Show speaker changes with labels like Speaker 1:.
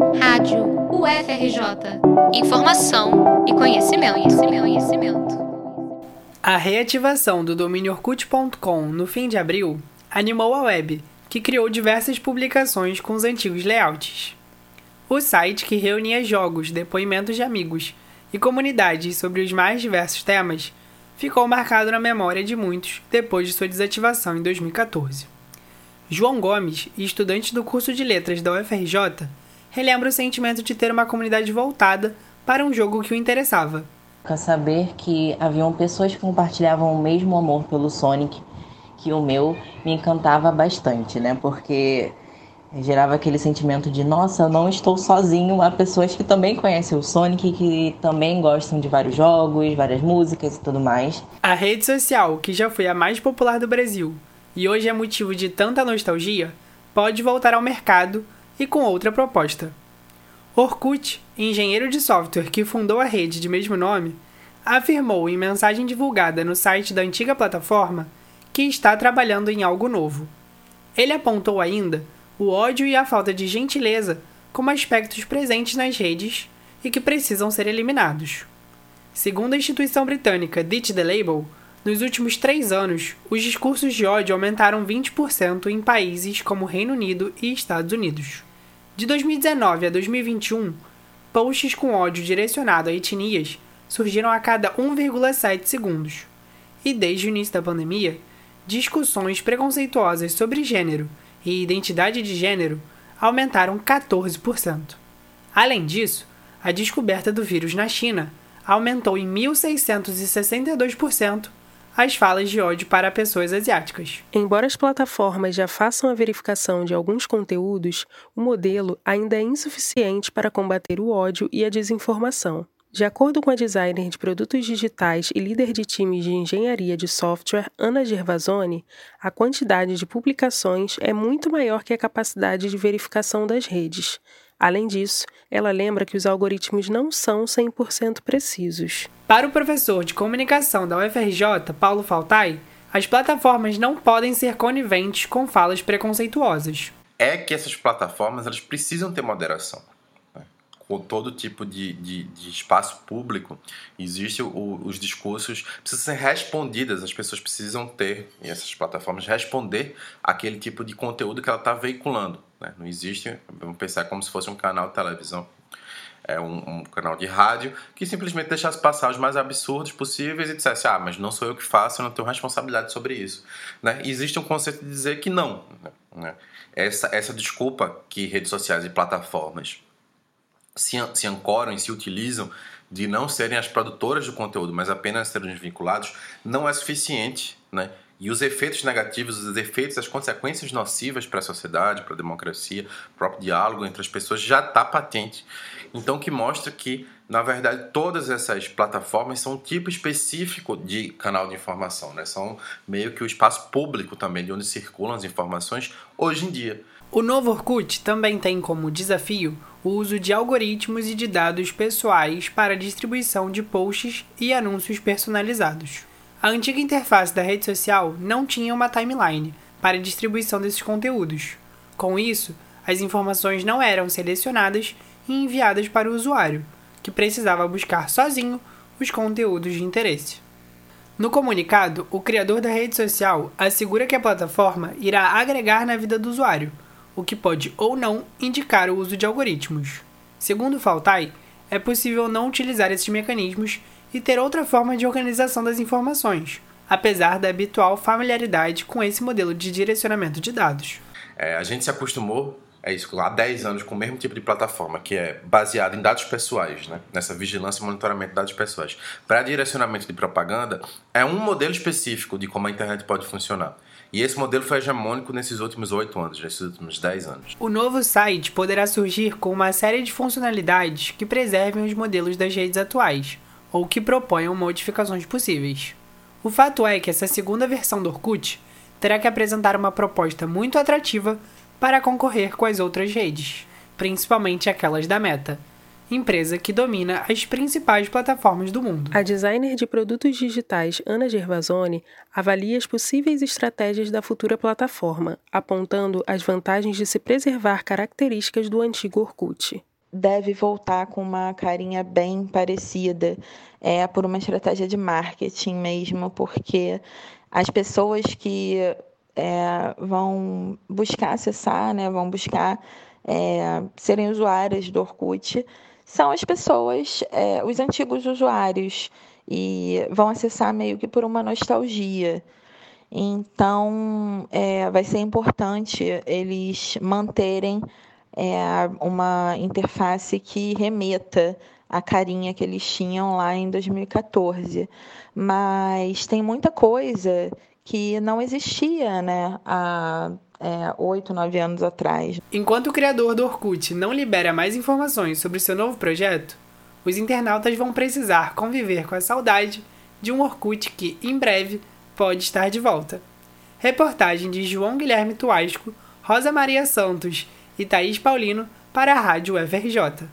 Speaker 1: Rádio UFRJ. Informação e conhecimento, conhecimento, conhecimento.
Speaker 2: A reativação do domínio Orkut.com no fim de abril animou a web, que criou diversas publicações com os antigos layouts. O site, que reunia jogos, depoimentos de amigos e comunidades sobre os mais diversos temas, ficou marcado na memória de muitos depois de sua desativação em 2014. João Gomes, estudante do curso de letras da UFRJ, relembra o sentimento de ter uma comunidade voltada para um jogo que o interessava.
Speaker 3: Saber que haviam pessoas que compartilhavam o mesmo amor pelo Sonic que o meu me encantava bastante, né? Porque gerava aquele sentimento de nossa, eu não estou sozinho, há pessoas que também conhecem o Sonic, que também gostam de vários jogos, várias músicas e tudo mais.
Speaker 2: A rede social, que já foi a mais popular do Brasil e hoje é motivo de tanta nostalgia, pode voltar ao mercado e com outra proposta. Orkut, engenheiro de software que fundou a rede de mesmo nome, afirmou em mensagem divulgada no site da antiga plataforma que está trabalhando em algo novo. Ele apontou ainda o ódio e a falta de gentileza como aspectos presentes nas redes e que precisam ser eliminados. Segundo a instituição britânica Ditch the Label, nos últimos três anos, os discursos de ódio aumentaram 20% em países como Reino Unido e Estados Unidos. De 2019 a 2021, posts com ódio direcionado a etnias surgiram a cada 1,7 segundos. E desde o início da pandemia, discussões preconceituosas sobre gênero e identidade de gênero aumentaram 14%. Além disso, a descoberta do vírus na China aumentou em 1.662% as falas de ódio para pessoas asiáticas.
Speaker 4: Embora as plataformas já façam a verificação de alguns conteúdos, o modelo ainda é insuficiente para combater o ódio e a desinformação. De acordo com a designer de produtos digitais e líder de times de engenharia de software, Ana Gervasoni, a quantidade de publicações é muito maior que a capacidade de verificação das redes. Além disso, ela lembra que os algoritmos não são 100% precisos.
Speaker 2: Para o professor de comunicação da UFRJ, Paulo Faltai, as plataformas não podem ser coniventes com falas preconceituosas.
Speaker 5: É que essas plataformas elas precisam ter moderação com todo tipo de, de, de espaço público, existe o, os discursos precisam ser respondidas, as pessoas precisam ter, e essas plataformas, responder aquele tipo de conteúdo que ela está veiculando. Né? Não existe, vamos pensar como se fosse um canal de televisão, é um, um, canal de rádio, que simplesmente deixasse passar os mais absurdos possíveis e dissesse, ah, mas não sou eu que faço, eu não tenho responsabilidade sobre isso. Né? Existe um conceito de dizer que não. Né? Essa, essa desculpa que redes sociais e plataformas se, se ancoram e se utilizam de não serem as produtoras do conteúdo, mas apenas serem vinculados, não é suficiente, né? E os efeitos negativos, os efeitos, as consequências nocivas para a sociedade, para a democracia, o próprio diálogo entre as pessoas já está patente. Então, que mostra que, na verdade, todas essas plataformas são um tipo específico de canal de informação, né? São meio que o espaço público também, de onde circulam as informações hoje em dia.
Speaker 2: O novo Orkut também tem como desafio o uso de algoritmos e de dados pessoais para distribuição de posts e anúncios personalizados. A antiga interface da rede social não tinha uma timeline para a distribuição desses conteúdos. Com isso, as informações não eram selecionadas e enviadas para o usuário, que precisava buscar sozinho os conteúdos de interesse. No comunicado, o criador da rede social assegura que a plataforma irá agregar na vida do usuário o que pode ou não indicar o uso de algoritmos. Segundo Faltai, é possível não utilizar esses mecanismos e ter outra forma de organização das informações, apesar da habitual familiaridade com esse modelo de direcionamento de dados.
Speaker 5: É, a gente se acostumou é isso, há 10 anos com o mesmo tipo de plataforma, que é baseado em dados pessoais, né? nessa vigilância e monitoramento de dados pessoais. Para direcionamento de propaganda, é um modelo específico de como a internet pode funcionar. E esse modelo foi hegemônico nesses últimos oito anos, nesses últimos dez anos.
Speaker 2: O novo site poderá surgir com uma série de funcionalidades que preservem os modelos das redes atuais, ou que proponham modificações possíveis. O fato é que essa segunda versão do Orkut terá que apresentar uma proposta muito atrativa para concorrer com as outras redes, principalmente aquelas da Meta, empresa que domina as principais plataformas do mundo.
Speaker 4: A designer de produtos digitais Ana Gervasoni avalia as possíveis estratégias da futura plataforma, apontando as vantagens de se preservar características do antigo Orkut.
Speaker 6: Deve voltar com uma carinha bem parecida, é por uma estratégia de marketing mesmo, porque as pessoas que é, vão buscar acessar, né, vão buscar é, serem usuárias do Orkut, são as pessoas, é, os antigos usuários, e vão acessar meio que por uma nostalgia. Então, é, vai ser importante eles manterem é, uma interface que remeta a carinha que eles tinham lá em 2014. Mas tem muita coisa que não existia né, há é, oito, é, nove anos atrás.
Speaker 2: Enquanto o criador do Orkut não libera mais informações sobre seu novo projeto, os internautas vão precisar conviver com a saudade de um Orkut que, em breve, pode estar de volta. Reportagem de João Guilherme Tuasco, Rosa Maria Santos e Thaís Paulino para a Rádio FRJ.